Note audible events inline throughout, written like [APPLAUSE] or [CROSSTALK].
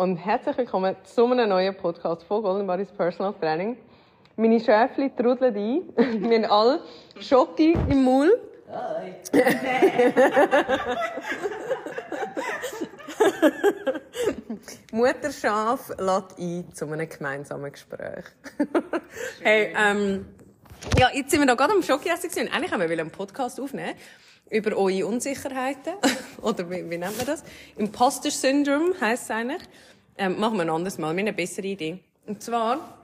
und herzlich willkommen zu einem neuen Podcast von Golden Bodies Personal Training. Meine Schäfchen trudeln ein. [LAUGHS] Wir haben alle Schoki im Maul. [LAUGHS] Mutterschaf lädt ein zu einem gemeinsamen Gespräch. hey, ähm, ja, jetzt sind wir noch gerade am Schoki-Essen gewesen. Eigentlich haben wir einen Podcast aufnehmen über eure Unsicherheiten. [LAUGHS] Oder wie, wie nennt man das? Imposter-Syndrom heisst es eigentlich. Ähm, machen wir ein anderes Mal. Wir haben eine bessere Idee. Und zwar,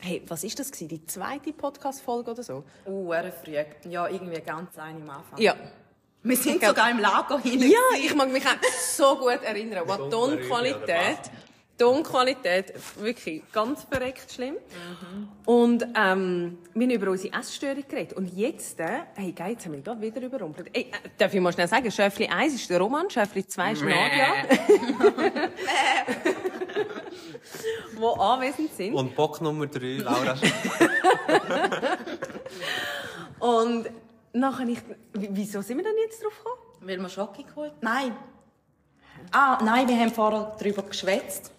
hey, was ist das gewesen? Die zweite Podcast-Folge oder so? Uh, er früh. Ja, irgendwie ganz eine am Anfang. Ja. Wir sind sogar im Lager hinein. Ja, ich mag mich auch so gut erinnern. Was Tonqualität. Tonqualität, wirklich ganz verreckt schlimm. Und ähm, wir haben über unsere Essstörung geredet. Und jetzt, äh, hey, geil, jetzt haben wir da wieder überrumpelt. Ey, äh, darf ich mal schnell sagen, Schöfli 1 ist der Roman, Schöfli 2 ist Nadia. [LAUGHS] [LAUGHS] wo anwesend sind. Und Bock Nummer 3, Laura. [LAUGHS] Und nachher ich, wieso sind wir denn jetzt drauf gekommen? Weil wir Schocke geholt Nein. Ah, nein, wir haben vorher darüber geschwätzt,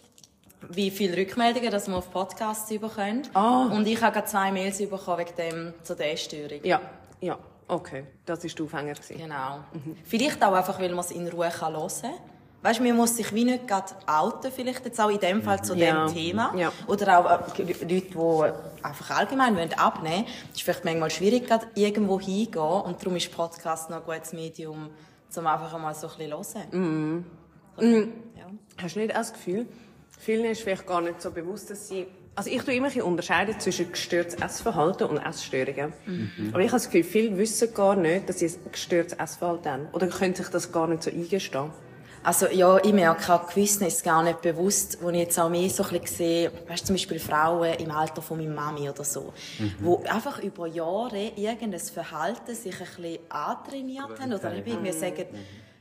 wie viele Rückmeldungen dass wir auf Podcasts bekommen. Ah. Und ich habe gerade zwei Mails bekommen wegen dem zu der Essstörung. Ja, ja, okay, das war der Aufhänger. Genau. Vielleicht auch einfach, weil man es in Ruhe kann hören kann. Weißt du, man muss sich wie nicht gerade outen, vielleicht jetzt auch in dem Fall zu Ja. dem Thema. Ja. Oder auch äh, Leute, die einfach allgemein wollen abnehmen wollen. Es ist vielleicht manchmal schwierig, gerade irgendwo hingehen. Und darum ist Podcast noch ein gutes Medium, um einfach mal so ein bisschen zu hören. Ja. Hast du nicht auch das Gefühl, vielen ist vielleicht gar nicht so bewusst, dass sie... Also ich tue immer ein unterscheiden zwischen gestörtes Essverhalten und Essstörungen. Aber ich habe das Gefühl, viele wissen gar nicht, dass sie ein gestörtes Essverhalten haben. Oder können sich das gar nicht so eingestehen. Also ja, ich merke auch, gewissen ist es gar nicht bewusst, wo ich jetzt auch mehr so ein bisschen sehe, weißt du, zum Beispiel Frauen im Alter von meiner Mami oder so, wo einfach über Jahre irgendein Verhalten sich ein bisschen antrainiert haben oder eben irgendwie sagen,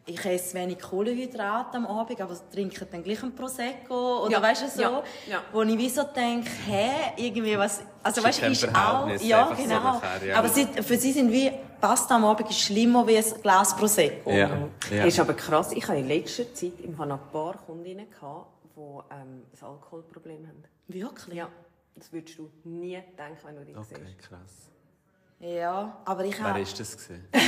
ich esse wenig Kohlenhydrate am Abend, aber trinke dann gleich ein Prosecco oder Ja, weißt du so, ja, ja. wo ich wie so denke, hä, irgendwie was, also weißt du, ist auch, ja einfach so genau, nachher, ja. aber sie, für sie sind wie Pasta am Abend ist schlimmer wie ein Glas Prosecco. Ja. ja. Ist aber krass, ich habe in letzter Zeit noch ein paar Kundinnen gehabt, die ähm, ein Alkoholproblem haben. Wirklich? Ja, das würdest du nie denken, wenn du dich Okay, siehst. krass. Ja, aber ich Wer habe... ist das gewesen? [LAUGHS]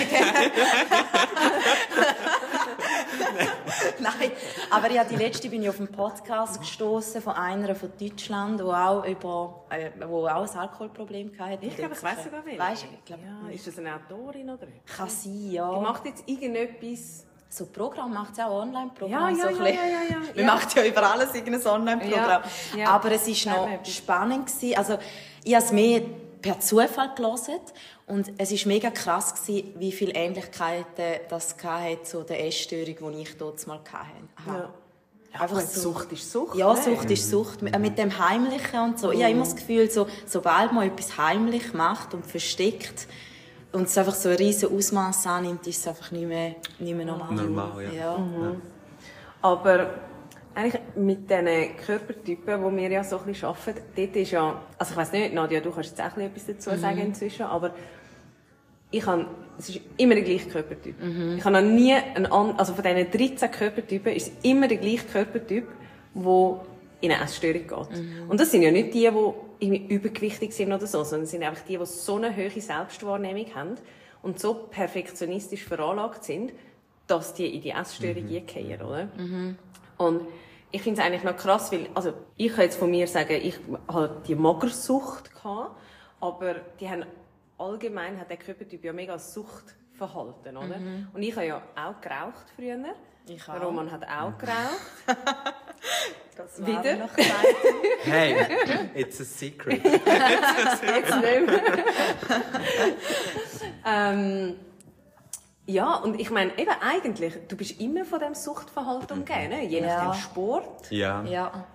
[LAUGHS] [LAUGHS] Nein, aber ja, die letzte bin ich auf einen Podcast gestoßen von einer von Deutschland, wo auch über, äh, wo auch ein Alkoholproblem hatte. Ich glaube, ich weiss sogar wen. Weißt du, ich glaube, Ja, ist das eine Autorin oder? kann sein, Die ja. macht jetzt irgendetwas. So Programm macht sie auch Ja, Online-Programm. ja, so ein ja, ja, ja, ja. Man Ja. macht ja über alles irgendein Online-Programm. Ja, ja. Aber es ist Sag noch spannend gewesen. Also, ich habe es mehr per Zufall gelesen. Und es ist mega krass gewesen, wie viele Ähnlichkeiten das hatte zu der Essstörung, die ich dort mal hatte. Ja. Einfach Sucht ist Sucht. Ja, ne? Sucht ist Sucht. Mit mit dem Heimlichen und so. Ich habe immer das Gefühl, so, sobald man etwas heimlich macht und versteckt und es einfach so ein riesen Ausmaß annimmt, ist es einfach nicht mehr, nicht mehr normal. Normal, ja. ja. Aber eigentlich mit diesen Körpertypen, die wir ja so ein bisschen arbeiten, dort ist ja, also ich weiss nicht, Nadja, du kannst jetzt auch ein bisschen etwas dazu sagen inzwischen, aber ich habe, es ist immer der gleiche Körpertyp. Ich habe noch nie einen an, also von diesen 13 Körpertypen ist es immer der gleiche Körpertyp, der in eine Essstörung geht. Und das sind ja nicht die, die irgendwie übergewichtig sind oder so, sondern es sind einfach die, die so eine hohe Selbstwahrnehmung haben und so perfektionistisch veranlagt sind, dass die in die Essstörung eingehen, oder? Und ich finde es eigentlich noch krass, weil, also ich kann jetzt von mir sagen, ich hatte die Magersucht, gehabt, aber die haben allgemein hat der Körpertyp ja mega Suchtverhalten, oder? Und ich habe ja auch geraucht früher. Ich auch. Roman hat auch geraucht. [LAUGHS] Das Wieder? noch. Hey, it's a secret. [LAUGHS] Jetzt nicht mehr. [LAUGHS] ähm, ja, und ich meine, eben eigentlich, du bist immer von dem Suchtverhalten umgeben, ne? je nach Ja. dem Sport. Ja. ja.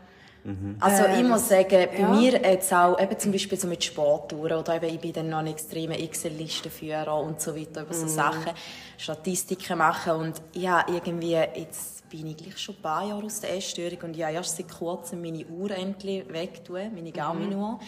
Also ich muss sagen, bei ja. mir jetzt auch, eben zum Beispiel so mit Sporttouren oder eben ich bin dann noch ein extremer Excel-Listenführer und so weiter, über so Sachen, Statistiken machen und ja, irgendwie, jetzt bin ich gleich schon ein paar Jahre aus der Essstörung und ja, erst seit kurzem meine Uhr endlich wegtun, meine Garmin-Uhr,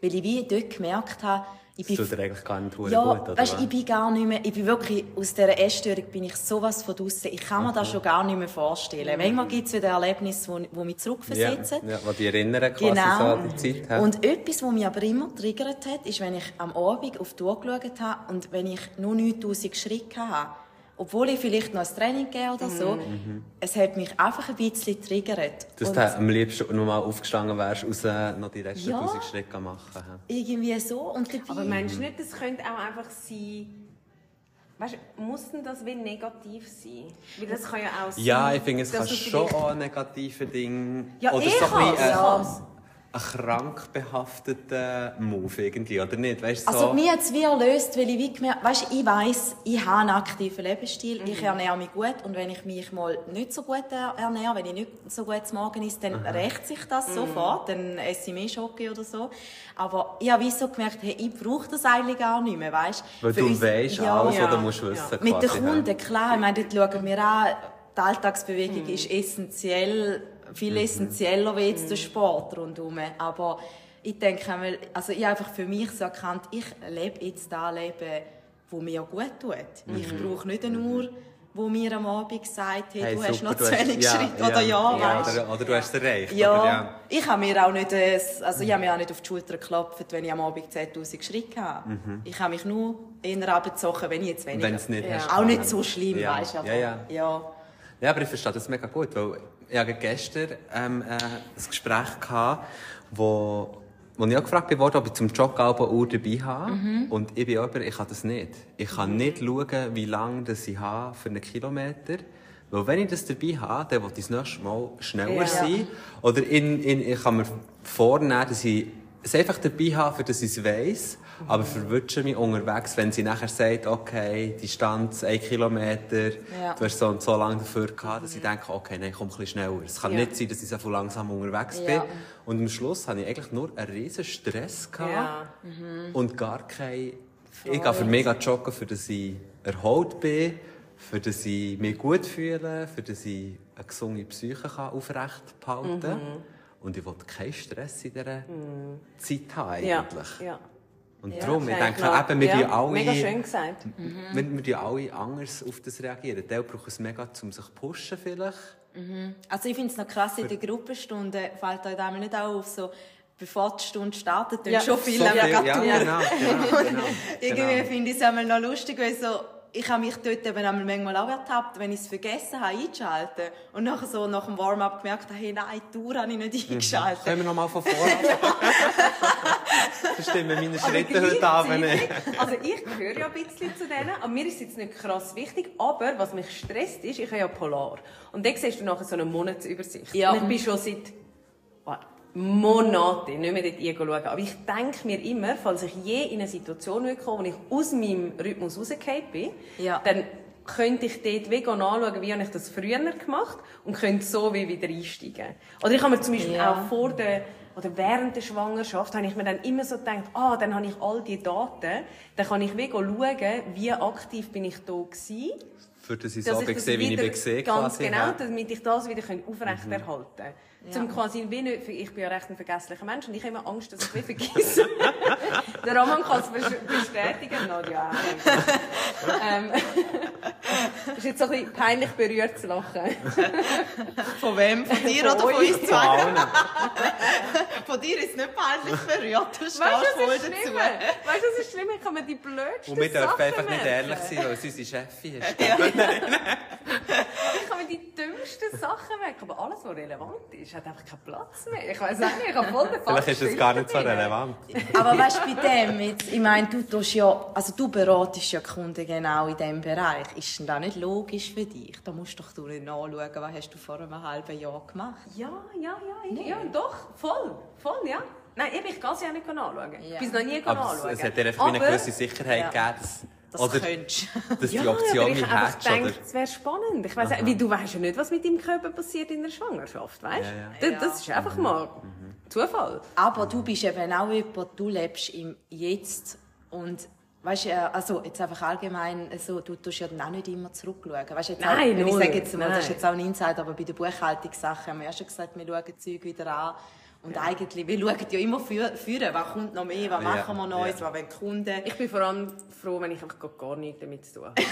weil ich wie dort gemerkt habe, ich Das tut dir eigentlich gar nicht ja, gut, oder? weißt, ich bin gar nicht mehr, ich bin wirklich, aus dieser Essstörung bin ich sowas von draussen. Ich kann mir das schon gar nicht mehr vorstellen. Manchmal gibt es wieder Erlebnisse, wo, wo mich ja, zurückversetzen. ja, die dich erinnern quasi Genau. so an die Zeit. hä? Und etwas, was mich aber immer triggert hat, ist, wenn ich am Abend auf die Uhr geschaut habe und wenn ich nur 9000 Schritte hatte, obwohl ich vielleicht noch ein Training gegeben oder so, es hat mich einfach ein bisschen triggert. Dass Und du am liebsten nochmal aufgestanden wärst, raus noch die letzten Ja. 1000 Schritte machen. irgendwie so. Und dabei, Aber meinst du nicht, das könnte auch einfach sein, weißt du, muss denn das wie negativ sein? Weil das kann ja auch sein, Ja, ich finde, es kann schon auch ein negatives Ding... Ja, oder ich so ein has, ich äh, krank behafteter Move irgendwie, oder nicht? Weißt, so, Also mir hat es wie erlöst, weil ich wie gemerkt, weißt, ich weiss, ich habe einen aktiven Lebensstil, ich Mhm. ernähre mich gut und wenn ich mich mal nicht so gut er- ernähre, wenn ich nicht so gut zum Morgen esse, dann rächt sich das Mhm. sofort, dann esse ich mehr Schoki oder so. Aber ich habe wie so gemerkt, hey, ich brauche das eigentlich gar nicht mehr, weißt? weil Für du uns- weisst ja. alles, Ja. was du musst wissen Ja. Mit den? Kunden, klar, ich meine, dort schauen wir an, die Mhm. Alltagsbewegung ist essentiell, viel essentieller wie jetzt der Sport rundherum. Aber ich denke also ich habe einfach für mich so erkannt, ich lebe jetzt das Leben, wo mir gut tut. Ich Mhm. brauche nicht eine Uhr, wo mir am Abend sagt, hey, Hey, du hast super, noch hast- 20 ja, Schritte ja, oder ja, ja, weißt oder, oder du hast es erreicht. ja, Oder, ja. ich habe mir auch nicht, also ich habe mir auch nicht auf die Schulter geklopft, wenn ich am Abend 10'000 Schritte habe. Ich habe mich nur eher abgezogen, wenn ich jetzt weniger. Wenn es nicht Ja. hast. Auch nicht so schlimm, Ja. weißt du. aber- Ja, ja. ja. Ja, aber ich verstehe das mega gut, weil ich hatte gestern ähm, äh, ein Gespräch gehabt, wo, wo ich auch gefragt wurde, ob ich zum eine Uhr dabei habe. Und ich bin aber, ich kann das nicht. Ich kann nicht schauen, wie lange das ich habe für einen Kilometer. Weil wenn ich das dabei habe, dann will ich das nächste Mal schneller Ja. sein. Oder in, in, ich kann mir vornehmen, dass ich es einfach dabei habe, für dass ich es weiss. Aber verwünsche mich unterwegs, wenn sie nachher sagt, okay, Distanz, ein Kilometer, Ja. du hast so und so lange dafür gehabt, dass ich denke, okay, nein, komm ein bisschen schneller. Es kann Ja. nicht sein, dass ich so langsam unterwegs bin. Ja. Und am Schluss hatte ich eigentlich nur einen riesen Stress gehabt Ja. und gar kein... Ich gehe für mega joggen, für dass ich erholt bin, für dass ich mich gut fühle, für dass ich eine gesunde Psyche kann aufrecht behalten kann. Und ich will keinen Stress in dieser Zeit haben, Ja. eigentlich. ja. Und Ja, darum, ich denke, eigentlich eben, wir ja. ja, alle... Mega schön gesagt. Wir, wir tun alle anders auf das reagieren. Der braucht es mega, um sich zu pushen vielleicht. Also ich finde es noch krass, in der Gruppenstunde fällt euch einmal nicht auch auf, so, bevor die Stunde startet, dann Ja. schon viel So am viel- ja, genau, [LAUGHS] genau, genau, Irgendwie genau. finde ich es einmal noch lustig, weil so, ich habe mich dort eben einmal manchmal auch ertappt, wenn ich es vergessen habe einzuschalten und nachher so nach dem Warm-up gemerkt habe, hey, nein, die Tour habe ich nicht eingeschaltet. Können wir noch mal von vorne Das [LAUGHS] stimmen meine Schritte heute Abend Also ich gehöre ja ein bisschen zu denen, aber mir ist es jetzt nicht krass wichtig. Aber was mich stresst ist, ich habe ja Polar. Und dann siehst du nachher so eine Monatsübersicht. Ja. Und ich bin schon seit Monaten nicht mehr dort schauen. Aber ich denke mir immer, falls ich je in eine Situation kommen, wo ich aus meinem Rhythmus rausgefallen bin, Ja. dann könnte ich dort wie anschauen, wie habe ich das früher gemacht und könnte so wie wieder einsteigen. Oder ich habe mir zum Beispiel Ja. auch vor der oder während der Schwangerschaft habe ich mir dann immer so gedacht, ah, dann habe ich all die Daten, dann kann ich wie schauen, wie aktiv bin ich da gewesen, Für das ich das gesehen, wie ich wieder- bin gesehen ganz quasi. genau, damit ich das wieder aufrechterhalten kann. Ja. Zum quasi wie nicht, ich bin ja recht ein vergesslicher Mensch und ich habe immer Angst, dass ich wie vergesse. [LAUGHS] [LAUGHS] der Roman kann es bes- bestätigen, Nadja. ähm, [LAUGHS] ist jetzt so ein bisschen peinlich berührt zu lachen. Von wem? Von dir oder von uns Von zwei? Von dir ist es nicht peinlich berührt, du stehst voll was ist dazu. schlimm? Weißt du, was ist schlimm? Ich kann mir die blödsten Und wir dürfen Sachen einfach nicht ehrlich sein, weil es unsere Chefin ist. [LAUGHS] Ich kann mir die dümmsten Sachen merken, aber alles, was relevant ist, hat einfach keinen Platz mehr. Ich weiß auch nicht, ich habe voll den Vielleicht ist es gar nicht so relevant. Aber weißt du, bei dem, jetzt, ich meine, du tust ja, also du beratest ja Kunden genau in diesem Bereich. Ist denn das nicht logisch für dich? Da musst doch du nicht nachschauen, was hast du vor einem halben Jahr gemacht. Ja, ja, ja, ich, ja, doch, voll, voll, ja. Nein, eben, ich kann sie auch nicht anschauen. Ja. Ich bin es noch nie Aber anschauen. es, es hat dir einfach eine gewisse Sicherheit Ja. gegeben, dass das Oder- könntest. [LAUGHS] Dass Ja, die Option aber ich hättest, gedacht, es wäre spannend. Ich weiss, wie, du weißt ja nicht, was mit deinem Körper passiert in der Schwangerschaft, weißt Ja, du? Das, das ist einfach mal Zufall. Aber du bist eben auch jemand, du lebst im Jetzt und weißt ja, also jetzt einfach allgemein, also, du tust ja dann auch nicht immer zurückschauen. Weißt, jetzt Nein, auch, wenn ich sage jetzt mal, das ist Nein. jetzt auch ein Insight, aber bei der Buchhaltungssache haben wir ja schon gesagt, wir schauen Zeug wieder an. Und eigentlich, wir schauen ja immer für, für was kommt noch mehr, was Ja, machen wir Neues, ja. was wollen die Kunden. Ich bin vor allem froh, wenn ich einfach gar- nichts damit zu tun habe. [LAUGHS]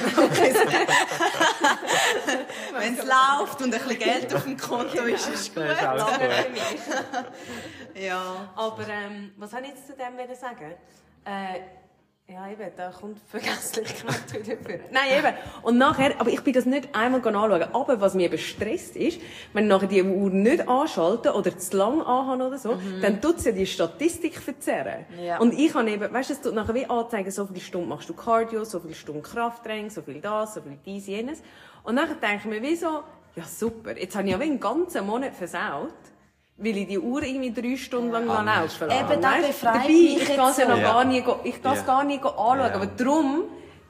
Wenn es läuft und ein bisschen Geld auf dem Konto ist, ist es gut. Das ist gut. [LAUGHS] Ja. Aber ähm, was wollte ich jetzt zu dem sagen? Äh, ja, eben, da kommt Vergesslichkeit [LAUGHS] wieder vor. Nein, eben. Und nachher, aber ich bin das nicht einmal anschauen. Aber was mich eben stresst ist, wenn ich nachher die Uhr nicht anschalte oder zu lang anhaben oder so, dann tut sie ja die Statistik verzerren. Ja. Und ich habe eben, weißt du, es tut nachher wie anzeigen, so viele Stunden machst du Cardio, so viele Stunden Krafttraining, so viel das, so viel dies, jenes. Und dann denke ich mir wie so, ja super, jetzt habe ich ja wie einen ganzen Monat versaut. Weil ich die Uhr irgendwie drei Stunden lang ah, laufen lasse. Eben, das befreit Dabei, mich ich kann es ja noch gar nie, go- ich kann es Ja. gar nicht anschauen. Ja. Aber darum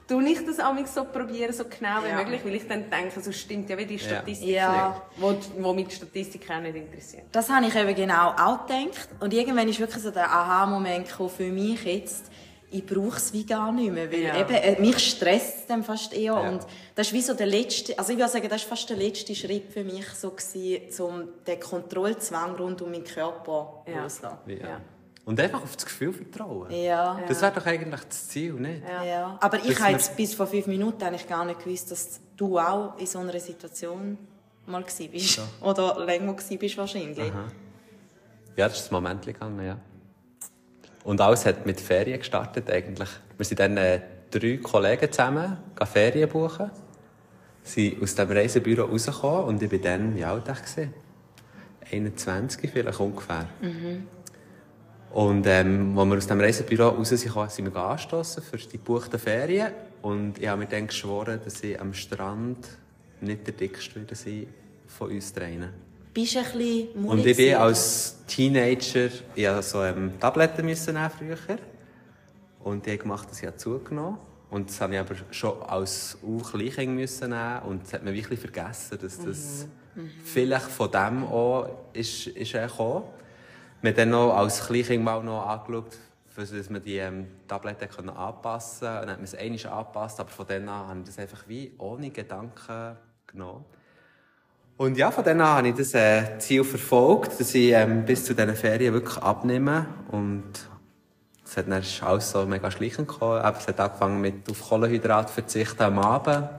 tue ich das auch so probieren, so genau wie Ja. möglich, weil ich dann denke, so stimmt ja wie die Statistik Ja. nicht. Wo, wo mich die Statistik auch nicht interessiert. Das habe ich eben genau auch gedacht. Und irgendwann ist wirklich so der Aha-Moment für mich jetzt, ich brauche es wie gar nicht mehr, weil Ja. eben, äh, mich stresst es dann fast eher. Ja. Und das ist wie so der letzte, also ich würde sagen, das ist fast der letzte Schritt für mich so gewesen, um den Kontrollzwang rund um meinen Körper Ja. loszulassen. Ja. Ja. Und einfach auf das Gefühl vertrauen. Ja. Das wäre doch eigentlich das Ziel, nicht? Ja. Aber ich habe jetzt bis vor fünf Minuten eigentlich gar nicht gewusst, dass du auch in so einer Situation mal gewesen bist. Oder länger gewesen bist wahrscheinlich. Ja, das ist das Moment gegangen, ja. Und alles hat mit Ferien gestartet eigentlich. Wir sind dann äh, drei Kollegen zusammen, gehen Ferien buchen, sind aus dem Reisebüro rausgekommen und ich war dann, wie alt ich war? 21 vielleicht ungefähr. Und ähm, als wir aus dem Reisebüro raus sind, sind wir angestossen für die gebuchten Ferien. Und ich habe mir dann geschworen, dass ich am Strand nicht der Dickste sein von uns dreien. Bist ein bisschen Und ich bin als Teenager, ich musste so ähm, Tabletten müssen nehmen früher. Und die gemacht, dass ich zugenommen habe. Und das habe ich aber schon als Kleinkind müssen nehmen. Und das hat man wirklich vergessen, dass das vielleicht von dem auch ist, ist gekommen. Wir haben dann noch als Kleinkind mal noch angeschaut, dass man die ähm, Tabletten können anpassen konnte. Und dann hat man es einmal angepasst, aber von dann an habe ich das einfach wie ohne Gedanken genommen. Und ja, von dann an habe ich das äh, Ziel verfolgt, dass ich ähm, bis zu diesen Ferien wirklich abnehme. Und es hat dann alles so mega schleichend gekommen. Es hat angefangen mit auf Kohlenhydrat verzichten am Abend.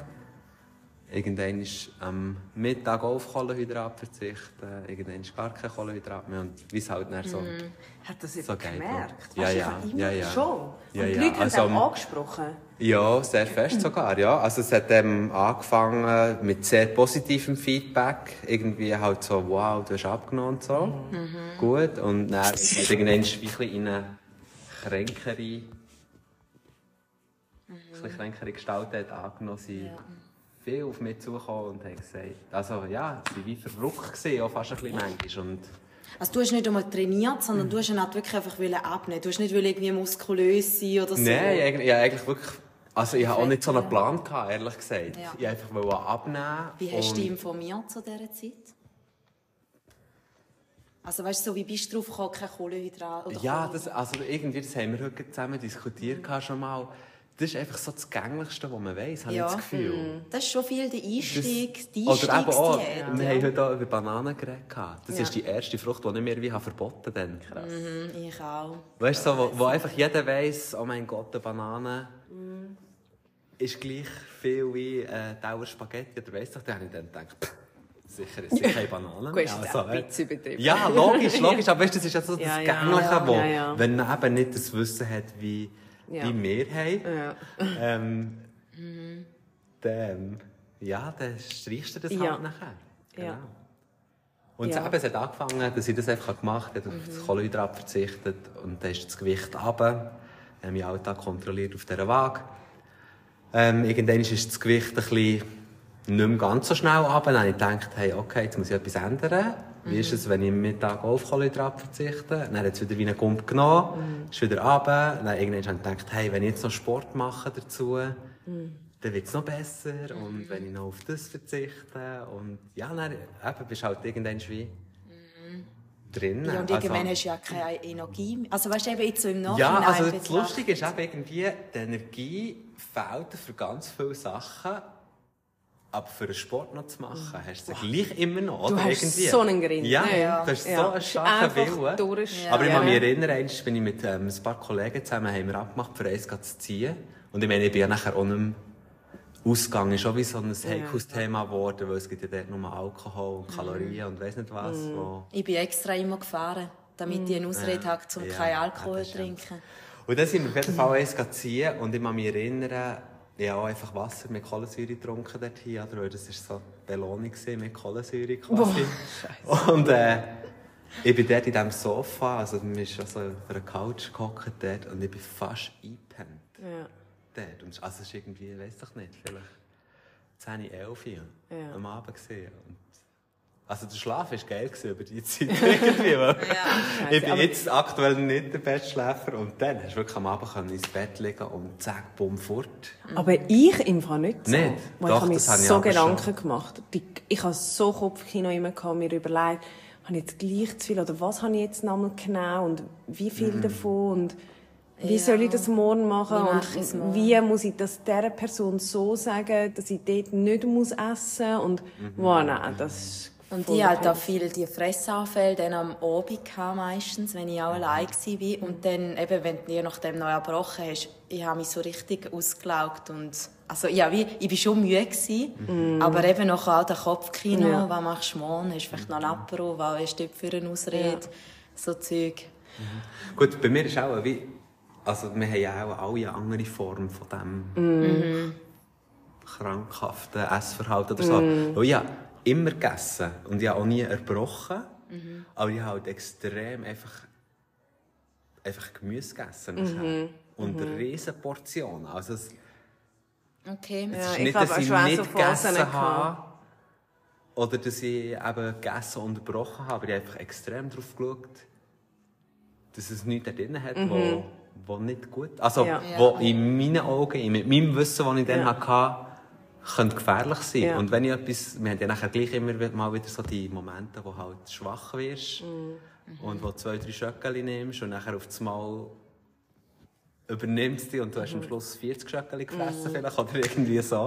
Irgendwann ist am Mittag auf Kohlenhydrat verzichten. Irgendwann ist gar kein Kohlenhydrat mehr. Und wie es halt dann so... Hat das So jemand geht gemerkt? ja. Ja, ja, ja. Schon. Ja, Und die ja. Leute haben Also, ähm, angesprochen. Ja, sehr fest sogar, ja. Also es hat ähm, angefangen mit sehr positivem Feedback. Irgendwie halt so, wow, du hast abgenommen und so. Gut. Und dann hat es ein bisschen in eine kränkere, ein bisschen kränkere Gestalt hat angenommen. Sie viel auf mich zugekommen und haben gesagt, also ja, sie waren wie verrückt gewesen, auch fast ein bisschen manchmal. Und Also du hast nicht einmal trainiert, sondern du hast ihn halt wirklich einfach abnehmen. Du hast nicht irgendwie muskulös sein oder so. Nein, eigentlich, ja, eigentlich wirklich, also ich habe auch nicht so einen. Plan gehabt, ehrlich gesagt. Ja. Ich wollte einfach abnehmen. Wie hast du dich informiert zu dieser Zeit? Also weißt du, so, wie bist du drauf gekommen, kein Kohlenhydrat oder Ja, das, also irgendwie, das haben wir heute zusammen diskutiert gehabt schon mal. Das ist einfach so das Gänglichste, was man weiss, habe Ja. ich das Gefühl. Das ist schon viel der Einstieg, die Oder eben auch, Einstiegsdiät. wir haben heute auch über Bananen geredet. Das Ja. ist die erste Frucht, die ich mir wie verboten habe. Krass. Mhm, Ich auch. Weißt du, so, wo, wo einfach jeder weiss, oh mein Gott, eine Banane ist gleich viel wie äh, Dauer Spaghetti oder weiss doch, dann habe ich dann gedacht, pff, sicher ist es keine Banane [LAUGHS] Gut, ist Also, auch ein äh, bisschen übertrieben. Ja, logisch, logisch. Aber weißt, das ist ja so [LAUGHS] das Ja, ja. Gängliche, wo, Ja, ja. wenn man eben nicht das Wissen hat, wie, Ja. wie wir haben, Ja. ähm, dann, ja, dann streichst du das Ja. halt nachher. Genau. Ja. Und Ja. eben, es hat angefangen, dass ich das einfach gemacht habe, auf das Kohlenhydrat verzichtet und dann ist das Gewicht runter. Ich habe meinen Alltag kontrolliert auf dieser Waage. Ähm, irgendwann ist das Gewicht ein bisschen nicht mehr ganz so schnell runter. Dann habe ich gedacht, hey, okay, jetzt muss ich etwas ändern. Wie ist es, wenn ich am Mittag auf Kohlenhydrate verzichte? Dann hat es wieder wie einen Gump genommen, ist wieder runter. Dann irgendwann habe ich gedacht, hey, wenn ich jetzt noch Sport mache dazu, dann wird es noch besser. Und wenn ich noch auf das verzichte. Und ja, dann eben, bist du halt irgendwann wie drin. Ja, und Also- irgendwann hast du ja keine Energie mehr. Also weißt du, eben jetzt so im Nachhinein ja, also das. Lustige ist eben irgendwie, die Energie fehlt für ganz viele Sachen. Aber für einen Sport noch zu machen, hast du sie gleich immer noch. Du hast irgendwie. so einen Grind, Ja, ne? du hast Ja. so einen Einfach starken Willen. durch- Aber ich Ja. kann mich erinnern, einmal bin ich mit ähm, ein paar Kollegen zusammen haben wir abgemacht, für eins zu ziehen. Und ich meine, ich bin ja nachher auch nicht mehr Ausgang ist schon wie so ein heikles Thema geworden, weil es gibt ja dort nur Alkohol und Kalorien und weiss nicht was. Wo Ich bin extra immer gefahren, damit ich eine Ausrede habe, um Ja, keinen Alkohol ja, zu das stimmt. trinken. Und dann sind wir auf jeden Fall eins ziehen und ich kann mich erinnern, ich habe auch einfach Wasser mit Kohlensäure getrunken dort hier, oder? weil das war so die Belohnung mit Kohlensäure quasi. [LAUGHS] und äh, ich bin dort in diesem Sofa, also wir sind schon so auf einer Couch gehockt dort und ich bin fast eingepennt. Ja. Dort. Und also es ist irgendwie, ich weiß doch nicht, vielleicht 10, 11 Uhr Ja. am Abend gesehen. Und also der Schlaf war geil über die Zeit [LAUGHS] irgendwie. weil ich bin aber- jetzt aktuell nicht der Bestschläfer und dann hast du wirklich am Abend ins Bett liegen und zack, bumm, fort. Aber ich im Fall nicht so. Nicht? Weil Doch, ich habe mir das habe ich so Gedanken schon. gemacht. Ich habe so Kopfkino immer gehabt, mir überlegt, habe ich jetzt gleich zu viel oder was habe ich jetzt nochmal genau und wie viel Mhm. davon und wie Ja. soll ich das morgen machen Wie und morgen? wie muss ich das dieser Person so sagen, dass ich dort nicht muss essen und Mhm. wow, nein, das ist Und ich halt der auch viel die Fressanfälle dann am Abend gehabt, meistens, wenn ich auch allein war. Und dann, eben, wenn du je nachdem neu erbrochen hast, ich habe mich so richtig ausgelaugt und also ja, wie, ich war schon müde, gewesen, aber eben noch auch der Kopfkino, Ja. was machst du morgen, hast du vielleicht noch ein Apero, was hast du für eine Ausrede, so Zeug. Gut, bei mir ist auch wie, also wir haben ja auch alle eine andere Form von diesem Mhm. krankhaften Essverhalten oder so. Weil ich habe immer gegessen und ich habe auch nie erbrochen, Mhm. aber ich habe halt extrem einfach, einfach Gemüse gegessen. Mhm. Und riesen Portionen. Also es, Okay. es Ja, ist ich nicht, dass ich nicht gegessen habe. Oder dass ich eben gegessen und unterbrochen habe. Aber ich habe einfach extrem darauf geschaut, dass es nichts da drin hat, wo, wo nicht gut Also, Mhm. Ja. wo in meinen Augen, mit meinem Wissen, das ich dann Ja. hatte, könnte gefährlich sein. Ja. Und wenn ich etwas, wir haben ja nachher gleich immer wieder- mal wieder so die Momente, wo halt schwach wirst Mhm. und wo zwei, drei Schöckeli nimmst und nachher auf das Mal übernimmst die und du Mhm. hast am Schluss 40 Schöckeli gefressen vielleicht oder irgendwie so.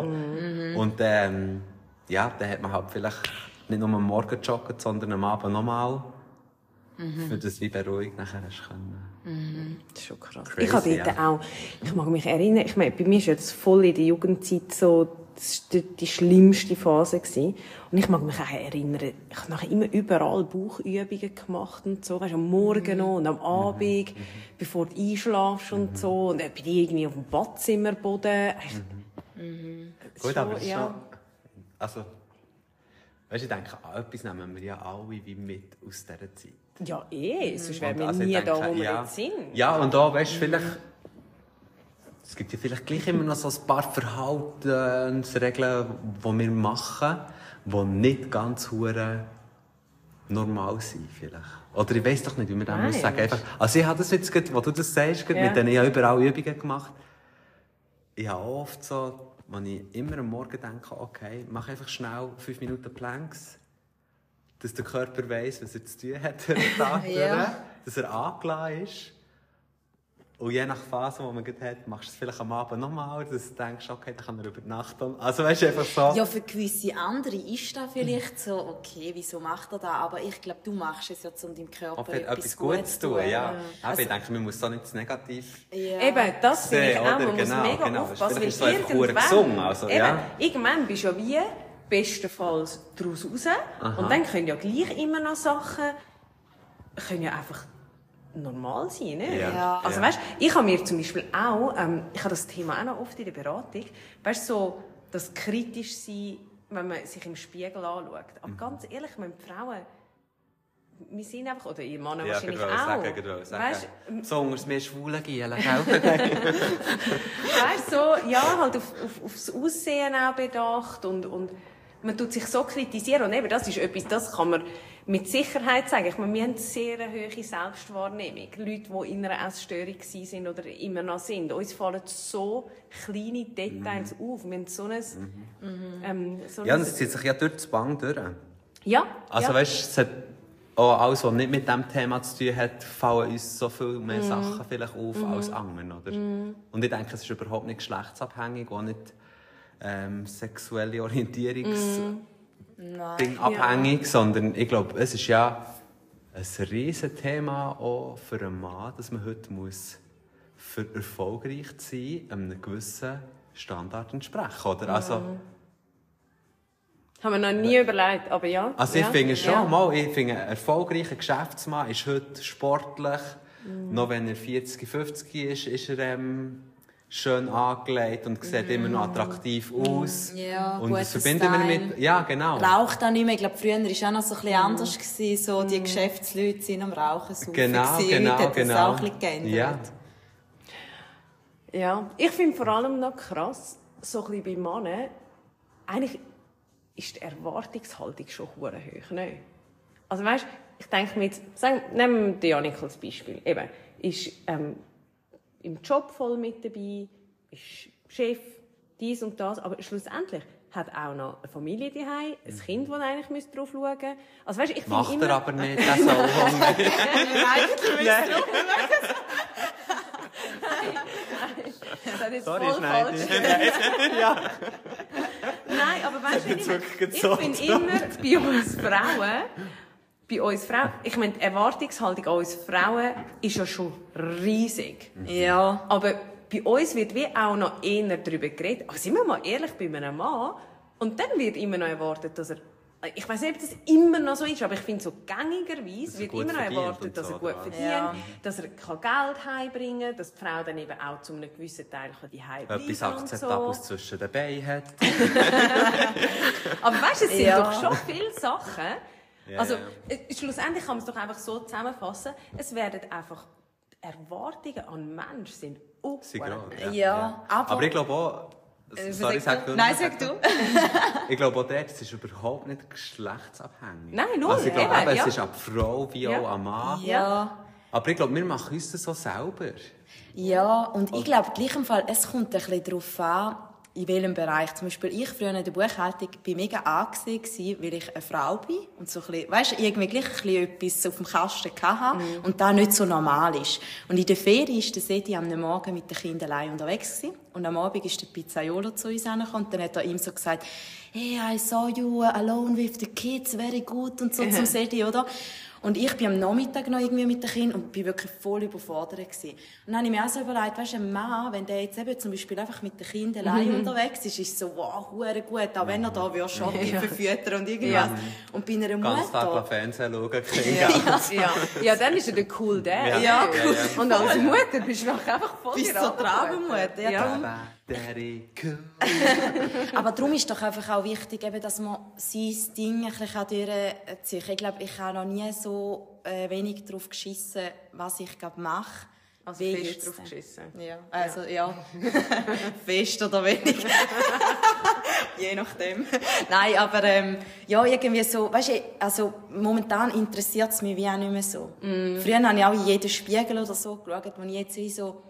Und ähm, ja, dann hat man halt vielleicht nicht nur am Morgen joggen, sondern am Abend nochmal. Für das wie beruhigt nachher hast können. Das ist schon krass. Crazy, ich habe ja. auch, ich mag mich erinnern, ich meine, bei mir ist jetzt voll in der Jugendzeit so, das war die, die schlimmste Phase gewesen. Und ich mag mich auch erinnern, ich habe nachher immer überall Bauchübungen gemacht und so, weißt, am Morgen noch und am Abend, bevor du einschlafst und so, und dann bin ich irgendwie auf dem Badzimmerboden. Ich- Gut, schon, aber das ja. schon, also, weißt ich denke, etwas nehmen wir ja alle wie mit aus dieser Zeit. Ja, eh, sonst wären wir Also nie denke, da, wo wir ja. jetzt sind. Ja, und da, weißt du, vielleicht. Es gibt ja vielleicht gleich immer noch so ein paar Verhaltensregeln, die wir machen, die nicht ganz hure normal sind, vielleicht. Oder ich weiß doch nicht, wie man das muss sagen. Einfach, also ich habe das jetzt, gerade, wo du das sagst, Ja. mit denen ich habe überall Übungen gemacht. Ich habe oft so, wenn ich immer am Morgen denke, okay, mach einfach schnell fünf Minuten Planks, dass der Körper weiss, was er zu tun hat den Tag, [LAUGHS] Ja. dass er angeladen ist. Und je nach Phase, die man gerade hat, machst du es vielleicht am Abend nochmal, dass du denkst, okay, dann kann er über Nacht um. Also weißt du, einfach so. Ja, für gewisse andere ist das vielleicht so, okay, wieso macht er das? Aber ich glaube, du machst es ja, um deinem Körper Ob er etwas Gutes tun, ja. Aber ich denke, man muss da nicht zu negativ Ja. Eben, das finde ich auch. Man Genau, muss mega genau. aufpassen, weil einfach irgendwann... gesungen, also, eben, ja. irgendwann bist du ja wie bestenfalls daraus raus. Und dann können ja gleich immer noch Sachen können ja einfach normal sein, ne? Ja. Ja. Also Ja. weißt, ich habe mir zum Beispiel auch, ähm, ich habe das Thema auch noch oft in der Beratung, weißt so das kritisch sein, wenn man sich im Spiegel anschaut. Aber Mhm. ganz ehrlich, wenn Frauen, wir sind einfach, oder ihr Mann Ja, wahrscheinlich gerade auch, sagen, gerade sagen. weißt, So unter mir schwulen Gielen, [LAUGHS] weißt so, ja, halt auf, auf, aufs Aussehen auch bedacht und, und man tut sich so kritisieren und eben, das ist etwas, das kann man mit Sicherheit sagen. Ich meine, wir haben eine sehr hohe Selbstwahrnehmung. Leute, die in einer Essstörung sind oder immer noch sind. Uns fallen so kleine Details mhm. auf. Wir haben so ein, mhm. ähm, so ja, das zieht sich ja durch das Bang durch. Ja. Also ja. weißt, du, auch alles, was nicht mit diesem Thema zu tun hat, fallen uns so viel mehr mm. Sachen vielleicht auf mm. als anderen, oder? Mm. Und ich denke, es ist überhaupt nicht geschlechtsabhängig, auch nicht ähm, sexuelle Orientierungs Ding abhängig, ja. sondern ich glaube, es ist ja ein riesen Thema auch für einen Mann, dass man heute muss für erfolgreich zu sein, einem gewissen Standard entsprechen, oder? Also, haben wir noch nie überlegt, aber ja. Also ich ja. finde schon, ja. mal, ich finde, ein erfolgreicher Geschäftsmann ist heute sportlich. Mm. Noch wenn er 40, 50 ist, ist er ähm, schön angelegt und sieht mm. immer noch attraktiv mm. aus. Ja, und das verbinden wir mit, ja genau. Raucht auch nicht mehr. Ich glaube, früher war es auch noch so ein bisschen mm. anders. Gewesen. So, die mm. Geschäftsleute sind am Rauchen so Genau, genau, Heute hat genau. Das auch ein bisschen geändert. Ja. ja, ich finde vor allem noch krass, so ein bisschen bei Männern, eigentlich ist die Erwartungshaltung schon hoch. Ne? Also weißt, ich denke mir jetzt, sagen, nehmen wir Janik als Beispiel. Eben, ist ähm, im Job voll mit dabei, ist Chef, dies und das, aber schlussendlich hat auch noch eine Familie daheim, ein mhm. Kind, das eigentlich drauf schauen müsste. Also, weißt, ich Macht er aber nicht, das soll [LAUGHS] er drauf schauen. Das ist Sorry, voll falsch. [LAUGHS] ja. Nein, aber weißt du, ich, ich finde immer, bei uns Frauen, bei uns Frauen, ich meine, die Erwartungshaltung an uns Frauen ist ja schon riesig. Ja. Aber bei uns wird wie auch noch eher darüber geredet. Aber sind wir mal ehrlich, bei einem Mann, und dann wird immer noch erwartet, dass er ich weiß nicht, ob das immer noch so ist, aber ich finde, so gängigerweise wird immer noch erwartet, dass er gut verdient, ja. dass er Geld heimbringen kann, dass die Frau dann eben auch zu einem gewissen Teil die heimbringen kann. Etwas Akzeptables so. zwischen den Beinen hat. [LAUGHS] aber weißt du, es sind ja. doch schon viele Sachen. Also, äh, schlussendlich kann man es doch einfach so zusammenfassen, es werden einfach Erwartungen an Menschen sind auch ja, ja, aber, aber ich glaube auch, äh, Sorry, sag du. Nein, sag du. ich glaube auch dort, es ist überhaupt nicht geschlechtsabhängig. Nein, null. Also ich glaube eben, ja. es ist ab Frau wie ja. auch am Mann. Ja. Aber ich glaube, wir machen uns das so selber. Ja, und ich glaube, gleich im Fall, es kommt ein bisschen darauf an, in welchem Bereich. Zum Beispiel ich früher in der Buchhaltung war mega angesehen, weil ich eine Frau bin und so ein bisschen, weißt, irgendwie gleich ein bisschen etwas auf dem Kasten hatte mhm. und da nicht so normal ist. Und in der Ferien ist der Sedi am Morgen mit den Kindern allein unterwegs gewesen. und am Abend ist der Pizzaiolo zu uns hergekommen und dann hat er ihm so gesagt, hey, I saw you alone with the kids, very good und so [LAUGHS] zum Sedi, oder? Und ich bin am Nachmittag noch irgendwie mit den Kindern und bin wirklich voll überfordert gewesen. Und dann habe ich mir auch so überlegt, weißt du, ein Mann, wenn der jetzt eben zum Beispiel einfach mit den Kindern allein mhm. unterwegs ist, ist so, wow, hure gut, auch wenn er da würde Schotti ja. verfüttern und irgendwas. Ja. Und bei einer Mutter... Ganz Tag Fernsehen schauen, ja. ja. ja, dann ist er der cool Dad. Ja, ja cool. Und als Mutter bist du einfach voll Bist so Trabenmutter. Ja, ja. Daddy cool. [LAUGHS] Aber darum ist doch einfach auch wichtig, eben, dass man sein Ding ein bisschen durchzieht. Ich glaube, ich habe noch nie so äh, wenig darauf geschissen, was ich glaube mache. Also Wie fest drauf geschissen? Ja, also ja. ja. [LAUGHS] fest oder wenig. [LAUGHS] Je nachdem. Nein, aber ähm, ja, irgendwie so, weißt du, also momentan interessiert es mich wie auch nicht mehr so. Mm. Früher habe ich auch in jeden Spiegel oder so geschaut, wo ich jetzt wie so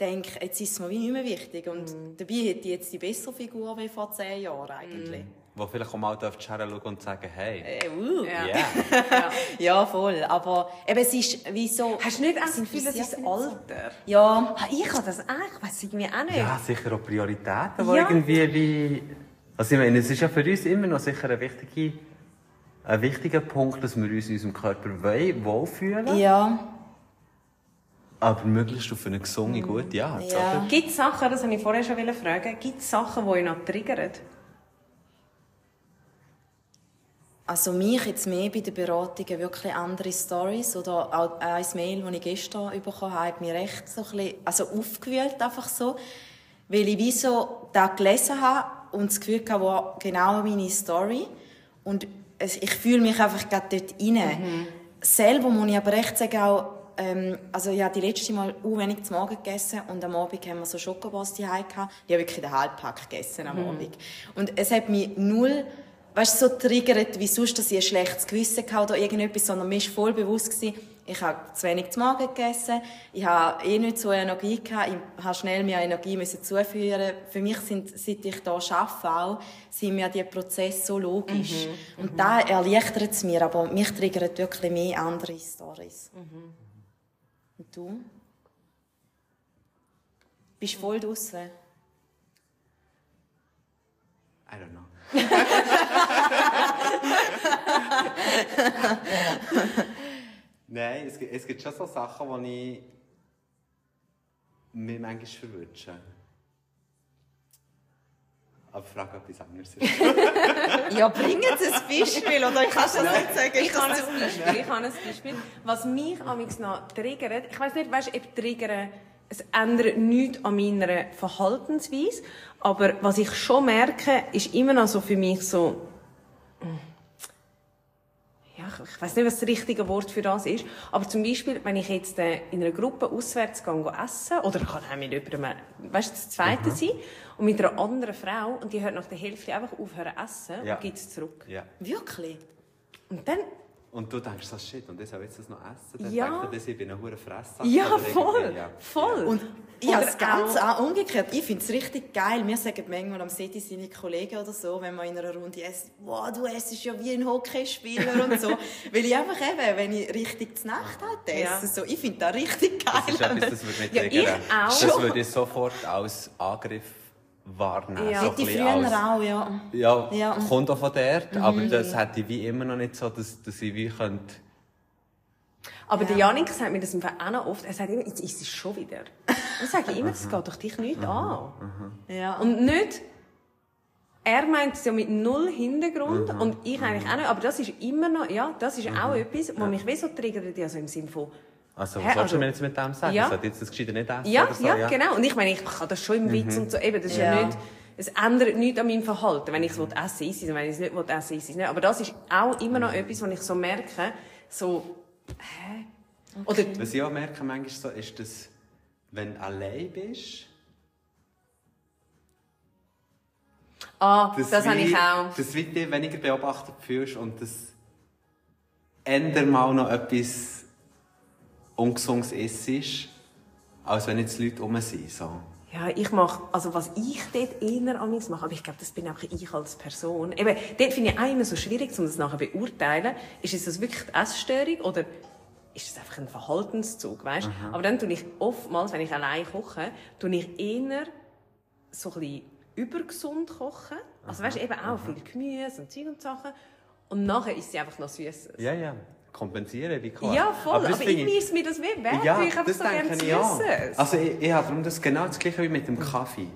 denke, jetzt ist es mir wie nicht mehr wichtig. Und mm. dabei hätte ich jetzt die bessere Figur wie vor zehn Jahren eigentlich. Mm. Wo vielleicht auch mal schauen und sagen, hey. Äh, uh. ja. Yeah. [LAUGHS] ja. [LAUGHS] ja, voll. Aber eben, es ist wie so... Hast du nicht das Gefühl, das ist Alter? Ja. Ich habe das auch, ich weiss irgendwie auch nicht. Ja, sicher auch Prioritäten, die ja. irgendwie wie... Also ich meine, es ist ja für uns immer noch sicher ein wichtiger, ein wichtiger Punkt, dass wir uns in unserem Körper wohlfühlen. Ja. Aber möglichst auf eine gesunde, mhm. gute Art. Ja. Gibt es Sachen, das wollte ich vorher schon fragen, gibt es Sachen, die euch noch triggern? Also mich jetzt mehr bei den Beratungen wirklich andere Stories oder auch ein Mail, das ich gestern bekommen habe, hat mich recht so ein bisschen, also aufgewühlt einfach so, weil ich wie so da gelesen habe und das Gefühl hatte, war genau meine Story und ich fühle mich einfach gerade dort rein. Mhm. Selber muss ich aber recht sagen, auch ähm, also ich habe die letzte Mal uh, wenig zum Morgen gegessen und am Abend haben wir so Schokobons die gehabt. Ich habe wirklich den Halbpack gegessen am mhm. Abend. Und es hat mich null weißt du, so triggert, wie sonst, dass ich ein schlechtes Gewissen hatte oder irgendetwas, sondern mir war voll bewusst, gewesen, ich habe zu wenig zu Morgen gegessen, ich habe eh nicht so Energie gehabt, ich habe schnell mehr Energie müssen zuführen. Für mich sind, seit ich hier arbeite auch, sind mir die Prozesse so logisch. Mhm. Und mhm. da erleichtert es mir, aber mich triggert wirklich mehr andere Stories. Mhm. Und du? Bist du voll draussen? I don't know. [LAUGHS] Nein, es gibt, es gibt schon so Sachen, die ich mir manchmal verwünsche. Aber frage etwas anderes. [LAUGHS] ja, bring jetzt ein Beispiel, oder kannst du das nicht sagen? Ich kann ein Beispiel. Ich habe ein Beispiel. Was mich amigs noch triggert, ich weiß nicht, weißt, ob triggern, es ändert nichts an meiner Verhaltensweise, aber was ich schon merke, ist immer noch so für mich so, ja, ich weiß nicht, was das richtige Wort für das ist, aber zum Beispiel, wenn ich jetzt äh, in einer Gruppe auswärts gehe, essen, oder ich kann auch mit jemandem, weißt du, das Zweite mhm. sein, und mit einer anderen Frau, und die hört nach der Hälfte einfach aufhören essen, ja. und gibt es zurück. Ja. Wirklich? Und dann und du denkst so, shit, und ich soll jetzt das noch essen? Dann ja. denkt er, ich bin ein hoher Fresser. Ja, voll, ja. voll. Und ja, das ganz auch umgekehrt. Ich finde es richtig geil. Wir sagen manchmal am City seine Kollegen oder so, wenn wir in einer Runde essen, wow, du essst ja wie ein Hockeyspieler und so. [LAUGHS] Weil ich einfach eben, wenn ich richtig zur Nacht halt esse, ja. so, ich finde das richtig geil. Das ist etwas, das würde mich ja, ich auch. Das würde ich sofort als Angriff wahrnehmen. Ja, so die früher auch, ja. Ja, ja. kommt auch von dort, mhm. aber das hätte ich wie immer noch nicht so, dass, dass ich wie könnte... Aber ja. der Janik sagt mir das im Fall auch noch oft, er sagt immer, jetzt ist es schon wieder. [LAUGHS] Dann sage ich immer, das geht doch dich nicht an. Ja. Und nicht, er meint es ja mit null Hintergrund und ich eigentlich auch nicht, aber das ist immer noch, ja, das ist auch etwas, was mich wie so triggert, also im Sinne von, also, was Hä, sollst du mir jetzt mit dem sagen? Ja. Sollte jetzt das Gescheite nicht essen ja, so? ja, ja, genau. Und ich meine, ich kann das schon im Witz mhm. und so. Eben, das ist ja. ja nicht, es ändert nichts an meinem Verhalten. Wenn ich es essen will, wenn ich es nicht essen will, nicht. Aber das ist auch immer noch mhm. etwas, was ich so merke, so, hä? Okay. Oder, Was ich auch merke manchmal so, ist, dass, wenn du allein bist, Ah, das, das habe ich auch. Dass du dich weniger beobachtet fühlst und das ändert mal noch etwas ungesundes Essen als wenn jetzt Leute rum sind. So. Ja, ich mache, also was ich dort eher an mache, aber ich glaube, das bin auch ich als Person. Eben, dort finde ich auch immer so schwierig, um das nachher beurteilen. Ist es das wirklich die Essstörung oder ist es einfach ein Verhaltenszug, weißt? Aber dann tue ich oftmals, wenn ich allein koche, tue ich eher so ein bisschen übergesund kochen. Also weißt, eben auch viel Gemüse und Zeug und Sachen. Und nachher ist sie einfach noch süß. Ja, ja kompensieren, wie klar. Ja, voll, aber, aber irgendwie ist mir das wie wert, ja, ich habe so gerne zu ja. Also ich, ich habe das genau das gleiche wie mit dem Kaffee.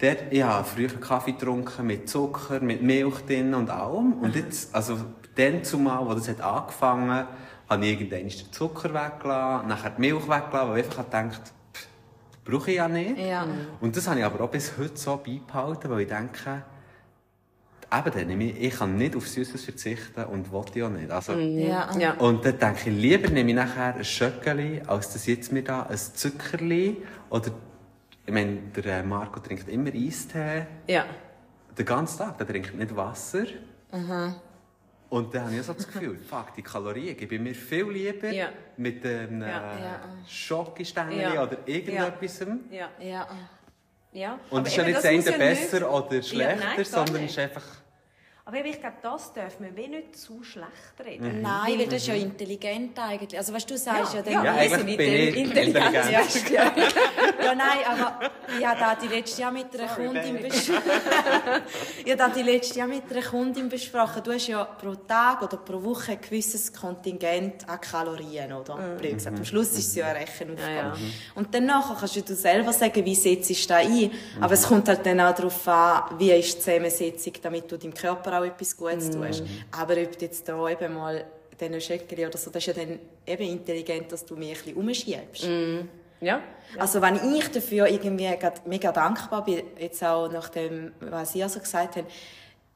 Der, ich habe früher Kaffee getrunken mit Zucker, mit Milch drin und allem. Und jetzt, also dann zumal, wo das hat angefangen hat, habe ich irgendwann den Zucker weggelassen, nachher die Milch weggelassen, weil ich einfach gedacht brauche ich ja nicht. Ja. Und das habe ich aber auch bis heute so beibehalten, weil ich denke, eben dann, ich kann nicht auf Süßes verzichten und wollte ja nicht. Also, mm, ja. Ja. Und dann denke ich, lieber nehme ich nachher ein Schöckeli, als dass jetzt mir da ein Zuckerli oder, ich meine, der äh, Marco trinkt immer Eistee. Ja. Den ganzen Tag, der trinkt nicht Wasser. Mhm. Und dann habe ich so das Gefühl, [LAUGHS] fuck, die Kalorien gebe ich mir viel lieber ja. mit einem äh, ja. Schokostängel ja. oder irgendetwas. Ja. ja. Ja. Und es ist ja nicht das eine besser nicht... oder schlechter, nein, sondern es ist einfach aber ich glaube, das dürfen wir nicht zu schlecht reden. Mhm. Nein, weil das ist ja intelligent eigentlich. Also weißt du, sagst ja, ja, ja, ja eigentlich bin ich intelligent. intelligent. Ja, ja, nein, aber ich habe da die letzte Jahr mit einer Sorry, Kundin besprochen. [LAUGHS] ich habe da die letzte Jahr mit einer Kundin besprochen. Du hast ja pro Tag oder pro Woche ein gewisses Kontingent an Kalorien, oder? Mhm. Gesagt. Am Schluss ist es ja eine Rechenaufgabe. Ja, ja. Und dann nachher kannst du selber sagen, wie setzt du da ein. Aber es kommt halt dann auch darauf an, wie ist die Zusammensetzung, damit du deinem Körper selber auch etwas Gutes mm. tust. Aber ob du jetzt da eben mal diesen Schöckeli oder so, das ist ja dann eben intelligent, dass du mich ein bisschen umschiebst. Mm. Ja. Also wenn ich dafür irgendwie mega dankbar bin, jetzt auch nach dem, was Sie also gesagt haben,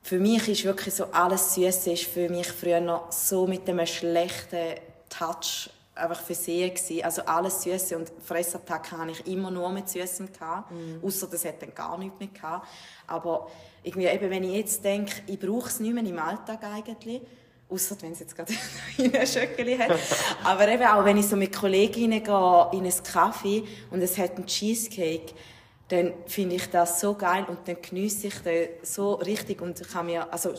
für mich ist wirklich so alles Süße ist für mich früher noch so mit einem schlechten Touch einfach versehen gewesen. Also alles Süße und Fressattacken hatte ich immer nur mit Süßem gehabt. Mm. Außer das hat dann gar nichts mehr gehabt. Aber irgendwie eben, wenn ich jetzt denke, ich brauche es nicht mehr im Alltag eigentlich. Außer wenn es jetzt gerade [LAUGHS] ein Schöckeli hat. Aber eben auch, wenn ich so mit Kolleginnen gehe, in einen Kaffee und es hat einen Cheesecake, dann finde ich das so geil und dann geniesse ich den so richtig und kann mir also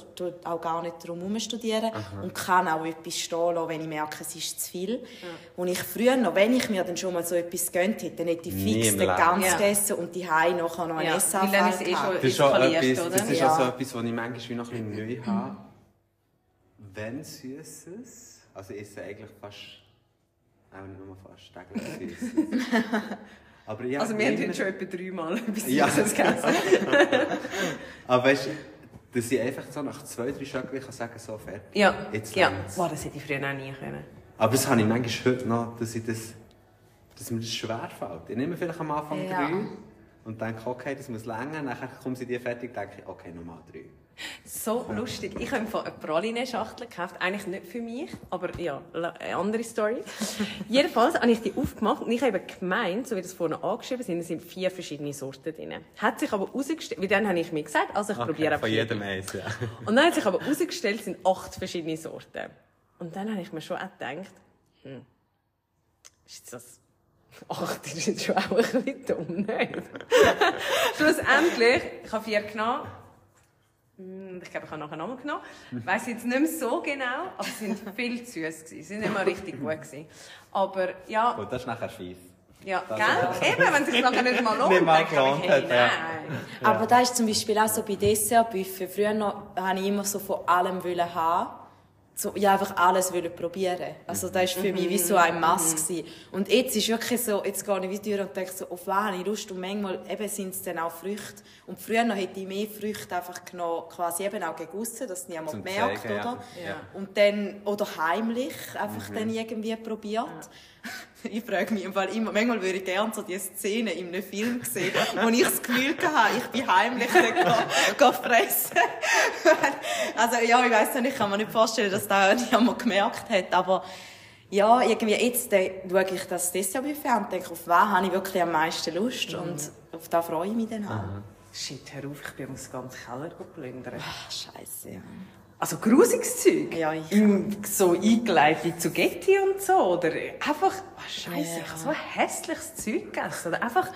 auch gar nicht drum studieren Aha. und kann auch etwas stehen lassen, wenn ich merke, es ist zu viel. Ja. Und ich früher noch, wenn ich mir dann schon mal so etwas gönnt hätte, dann hätte ich fix den ganz ja. gegessen und die Hause nachher noch ein ja. Essanfall eh Das ist, schon etwas, das ist ja. auch so etwas, was ich manchmal noch ein bisschen neu habe. Wenn Süßes, also ich esse eigentlich fast, auch nicht nur fast, täglich Süßes. [LAUGHS] Aber ich also wir haben heute schon etwa dreimal [LAUGHS] etwas ja. Gegessen. [LAUGHS] Aber weißt du, dass ich einfach so nach zwei, drei Schöckchen kann sagen, so fertig. Ja, Jetzt ja. Boah, das hätte ich früher auch nie können. Aber das habe ich manchmal heute noch, dass, ich das, dass mir das schwer fällt. Ich nehme vielleicht am Anfang ja. drei und denke, okay, das muss länger. Nachher kommen sie die fertig und denke ich, okay, nochmal drei. So lustig. Ich habe von eine Praline-Schachtel gekauft. Eigentlich nicht für mich, aber ja, eine andere Story. [LAUGHS] Jedenfalls habe ich die aufgemacht und ich habe gemeint, so wie das vorne angeschrieben sind, es sind vier verschiedene Sorten drin. Hat sich aber herausgestellt, wie dann habe ich mir gesagt, also ich okay, probiere Von jedem eins, ja. Und dann hat sich aber herausgestellt, es sind acht verschiedene Sorten. Und dann habe ich mir schon auch gedacht, hm, ist das Acht ist jetzt schon auch ein bisschen dumm, nicht? [LAUGHS] Schlussendlich, ich habe vier genommen, ich glaube, ich habe nachher nochmal genommen. Ich weiss jetzt nicht mehr so genau, aber sie waren viel zu süß. Sie waren immer richtig gut. Gewesen. Aber ja... Gut, das ist nachher schief. Ja, das gell? Eben, wenn es sich nachher nicht mal [LAUGHS] lohnt. Nicht mal gelohnt hey, hat, ja. Aber da ist zum Beispiel auch so bei Dessertbuffet. Früher noch, habe ich immer so von allem haben so, ja, einfach alles wollen probieren. Also, das war für mich wie so ein Mask. Mhm. Und jetzt ist wirklich so, jetzt gehe ich wieder und denke so, auf was habe ich Lust? Und manchmal eben sind es dann auch Früchte. Und früher noch hätte ich mehr Früchte einfach genommen, quasi eben auch gegossen, dass niemand Zum merkt, zeigen, oder? Ja. Und dann, oder heimlich einfach mhm. dann irgendwie probiert. Ja. [LAUGHS] Ich frage mich im Fall immer, manchmal würde ich gerne so diese Szene in einem Film sehen, wo ich das Gefühl hatte, ich bin heimlich fressen. also ja, ich weiss nicht, ich kann mir nicht vorstellen, dass das jemand gemerkt hat, aber ja, irgendwie jetzt äh, schaue ich das Dessertbuffet und denke, auf was habe ich wirklich am meisten Lust mhm. und auf das freue ich mich dann auch. Mhm. Shit, hör auf, ich bin ums ganze Keller plündern. Ach, scheiße, ja. Also grusiges Zeug. Ja, ich So eingelegt wie Zugetti und so. Oder einfach, oh, Scheiße, ja. ich habe so hässliches Zeug gegessen. Oder einfach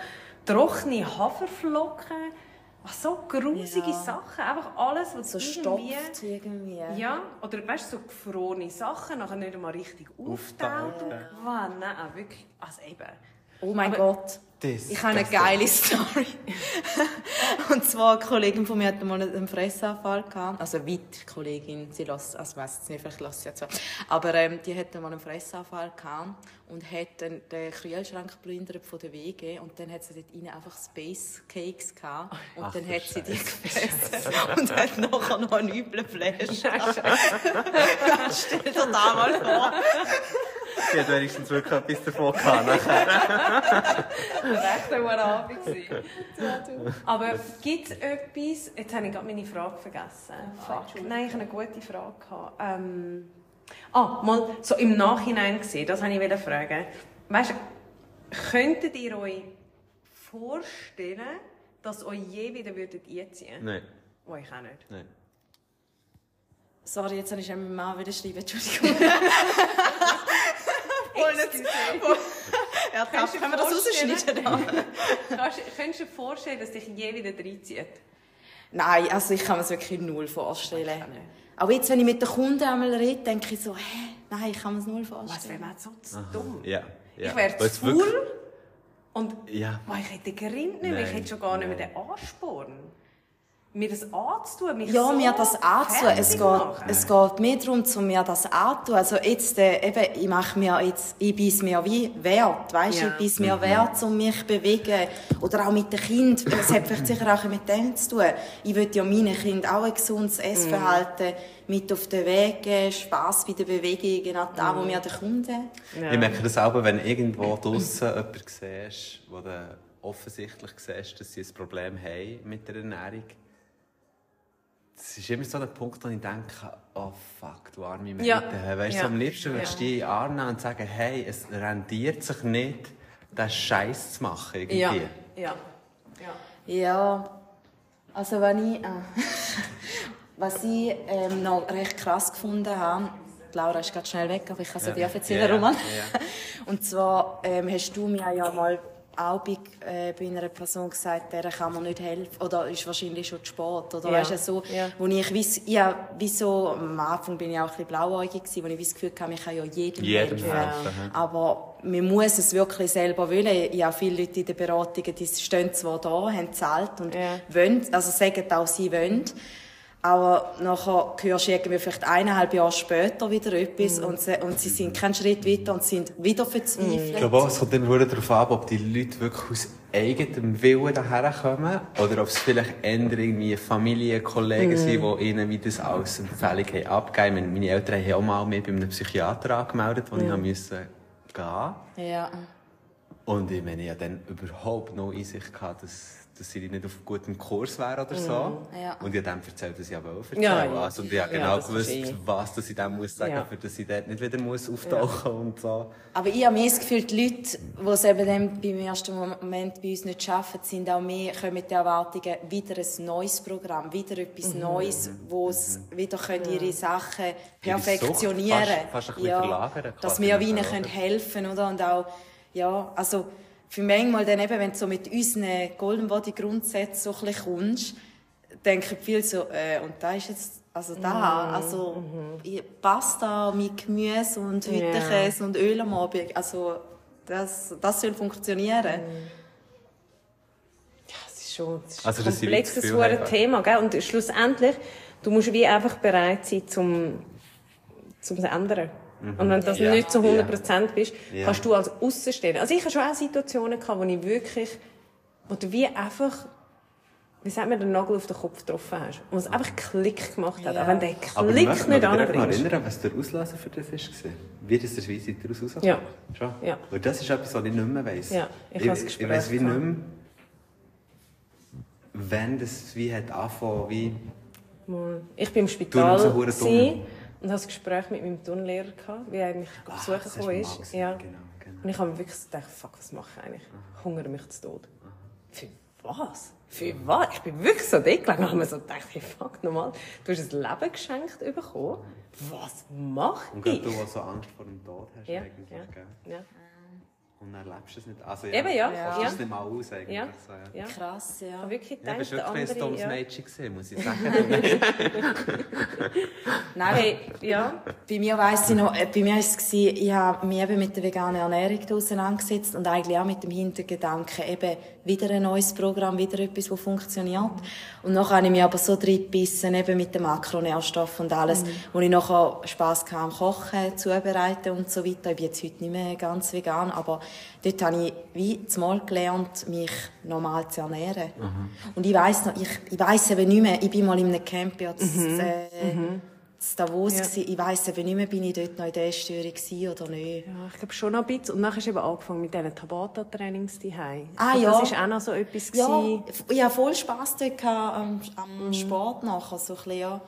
trockene Haferflocken. Ach, so grusige ja. Sachen. Einfach alles, was so irgendwie... stopft irgendwie. Ja, oder weißt du, so gefrorene Sachen, nachher nicht einmal richtig auftaut. Ja. Nein, wirklich. Also eben. Oh mein Aber Gott. Das, ich habe eine geile Story. [LAUGHS] und zwar eine Kollegin von mir hatte mal einen Fressanfall gehabt. Also weit Kollegin, sie lässt, also weiss jetzt nicht, vielleicht lässt sie jetzt Aber ähm, die hatte mal einen Fressanfall gehabt und hat dann den Kühlschrank geplündert von der WG und dann hat sie dort rein einfach Space Cakes gehabt und Ach, dann hat sie die gefressen und hat nachher noch einen üblen Flash. Stell dir da mal vor. Sie hat wenigstens wirklich etwas davon gehabt. [LAUGHS] Recht ein Abend Aber gibt es etwas, jetzt habe ich gerade meine Frage vergessen. Fuck. Nein, ich habe eine gute Frage. Ähm, ah, mal so im Nachhinein gesehen, das wollte ich fragen. Weißt, könntet ihr euch vorstellen, dass euch je wieder würdet einziehen? Nein. Oh, ich auch nicht. Nein. Sorry, jetzt habe ich meinem Mann wieder geschrieben, Entschuldigung. [LAUGHS] nicht. [LAUGHS] ja, kannst können wir das rausschneiden? [LAUGHS] Könntest du dir vorstellen, dass dich je wieder reinzieht? Nein, also ich kann mir es wirklich null vorstellen. Auch jetzt, wenn ich mit den Kunden einmal rede, denke ich so, hä, nein, ich kann mir es null vorstellen. Was wäre mir so dumm? Ja, ja. Ich wäre zu faul und ja. oh, ich hätte gerinnt nicht, ich hätte schon gar nicht mehr den Ansporn mir das anzutun. Mich ja, so mir das anzutun. Es geht, es geht mehr darum, zu mir das anzutun. Also jetzt, äh, eben, ich mache mir jetzt, ich bin mir wie wert, weißt? Ja. Ich bin mir mhm. wert, um mich zu bewegen. Oder auch mit den Kindern. Es hat vielleicht sicher auch mit dem zu tun. Ich will ja meinen Kindern auch ein gesundes Essverhalten mhm. mit auf den Weg geben, Spass bei der Bewegung, genau da, wo mhm. wir den Kunden. Ja. Ich merke das auch, wenn irgendwo draussen [CLEARS THROAT] jemanden siehst, wo du offensichtlich siehst, dass sie ein Problem haben mit der Ernährung es ist immer so ein Punkt, wo ich denke, oh fuck, du arme Mädchen. Ja. Weißt du, Ja. am liebsten würdest du in die Arme nehmen und sagen, hey, es rendiert sich nicht, den Scheiß zu machen. Irgendwie. Ja. Ja. Ja. Ja, also wenn ich, äh, [LAUGHS] was ich ähm, noch recht krass gefunden habe, die Laura ist gerade schnell weg, aber ich kann es ja. dir erzählen, Ja, ja. Roman. Ja. [LAUGHS] Und zwar ähm, hast du mir ja mal auch bei, äh, bei einer Person gesagt, der kann man nicht helfen, oder ist wahrscheinlich schon zu spät, oder Ja. weißt du, so, Ja. wo ich, weiss, ja, wieso, am Anfang bin ich auch ein bisschen blauäugig gewesen, wo ich das Gefühl hatte, ich kann ja jedem, Jedem helfen. helfen, Aber man muss es wirklich selber wollen. Ja, viele Leute in den Beratungen, die stehen zwar da, haben gezahlt und Ja. wollen, also sagen auch, sie wollen. Aber nachher hörst du irgendwie vielleicht eineinhalb Jahre später wieder etwas Mhm. und, sie, und sie sind keinen Schritt weiter und sind wieder Ich verzweifelt. glaube auch, es kommt wieder darauf ab, ob die Leute wirklich aus eigenem Willen daher kommen oder ob es vielleicht eher irgendwie Familien, Kollegen sind, die ihnen wie das als Empfehlung haben abgegeben haben. Meine Eltern haben auch mal mich bei einem Psychiater angemeldet, wo ich noch musste gehen Ja. Und ich meine, ich hatte dann überhaupt noch Einsicht, gehabt, dass, dass sie nicht auf gutem Kurs wäre oder so. Ja. Und ich habe dem erzählt, dass ich aber auch erzählen Ja, ja. also, Und ich habe Ja, genau das gewusst, was dass ich dem muss sagen Ja. für dass ich dort nicht wieder muss auftauchen und so. Aber ich habe mehr das Gefühl, die Leute, die es eben dann beim ersten Moment bei uns nicht schaffen, sind auch mehr, kommen mit den Erwartungen, wieder ein neues Programm, wieder etwas Mhm. Neues, wo sie wieder können ihre Sachen perfektionieren fast- fast ein bisschen verlagern Dass wir ihnen können helfen oder? Und auch, ja, also für manchmal dann eben, wenn du so mit unseren Golden Body Grundsätzen so ein bisschen kommst, denken viele so, äh, und da ist jetzt, also da, Mhm. also ich- Pasta mit Gemüse und. Hüttenkäse und Öl am Abend, also das, das soll funktionieren. Es ist schon es ist Also, ein das komplexes Gefühl haben- Thema, gell? Und schlussendlich, du musst wie einfach bereit sein, zum, zum es Und wenn du das Ja. nicht zu 100% bist, Ja. kannst du als Außenstehender. Also ich habe schon auch Situationen gehabt, wo ich wirklich, wo du wie einfach, wie sagt man, den Nagel auf den Kopf getroffen hast. Und es einfach Klick gemacht hat. Ja. Auch wenn der Aber ich Klick möchte nicht mich daran anbringst. erinnern, was der Auslöser für das war. Wie das der Schweiz daraus rausgekommen Ja. Schon? Ja. Weil das ist etwas, was ich nicht mehr weiss. Ja, ich ich, ich weiss wie nicht mehr, wenn das wie hat angefangen, wie... Ich bin im Du Spital gsi und hatte ein Gespräch mit meinem Turnlehrer, gehabt, wie er mich Ah, besuchen gekommen ist. gesehen, Ja. genau, genau. Und ich habe mir wirklich gedacht, fuck, was mache ich eigentlich? Hungere mich zu Tod. Für was? Für was? Ich bin wirklich so dick gelegen und habe mir so gedacht, hey, fuck, nochmal, du hast ein Leben geschenkt bekommen. Was mache Und ich? gerade du, der so Angst vor dem Tod hast, Ja, eigentlich, ja, gell? ja. Und dann lebst du es nicht. Also, Eben, ja, Ja. ja. es nicht mal aus, eigentlich. Ja, So, ja. ja. Krass, Ich ja. habe wirklich Ja, gedacht, warst der wirklich ein andere... dummes Ja. Mädchen, gewesen, muss ich [LAUGHS] sagen. [LAUGHS] Nein, Hey, ja. Bei mir weiss ich noch, äh, bei mir war es, gewesen, ich habe mich eben mit der veganen Ernährung auseinandergesetzt und eigentlich auch mit dem Hintergedanken, eben wieder ein neues Programm, wieder etwas, das funktioniert. Und nachher habe ich mich aber so reingebissen, eben mit den Makronährstoffen und alles, wo ich nachher Spass hatte am Kochen, Zubereiten und so weiter. Ich bin jetzt heute nicht mehr ganz vegan, aber dort habe ich wie zumal gelernt, mich normal zu ernähren. Und ich weiss noch, ich, ich weiss eben nicht mehr, ich bin mal in einem Camp jetzt, äh, in Davos Ja. gsi. Ich weiss eben nicht mehr, bin ich dort noch in der Essstörung gsi oder nicht. Ja, ich glaube schon noch ein bisschen. Und dann hast du eben angefangen mit diesen Tabata-Trainings daheim. Ah, ich ja. Das war auch noch so etwas. Ja, gewesen. ich hatte voll Spass dort am, am Mhm. Sport nachher, so ein bisschen, ja.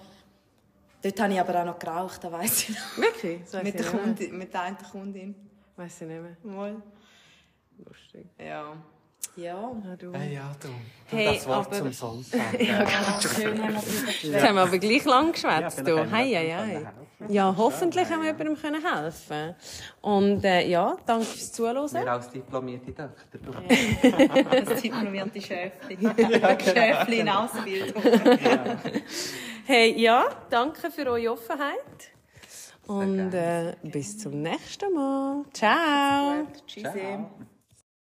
Dort habe ich aber auch noch geraucht, das weiss ich noch. Wirklich? Weiss Mit der. Kundin, mit der einen Kundin. Weiss ich nicht mehr. Mal. Lustig. Ja. Ja. Ja, du. Hey, ja, du. du Hey, das Wort aber- zum Sonntag. [LAUGHS] Jetzt haben wir aber gleich lang geschwätzt. Ja, du. Hei, hei, hei. Ja, hoffentlich haben wir jemandem können helfen Und äh, ja, danke fürs Zuhören. Wir als diplomierte Doktor. du. Das [LAUGHS] diplomierte Schäfli. [LAUGHS] Schäfli in Ausbildung. Hey, ja, danke für eure Offenheit. Und äh, bis zum nächsten Mal. Ciao. Tschüssi.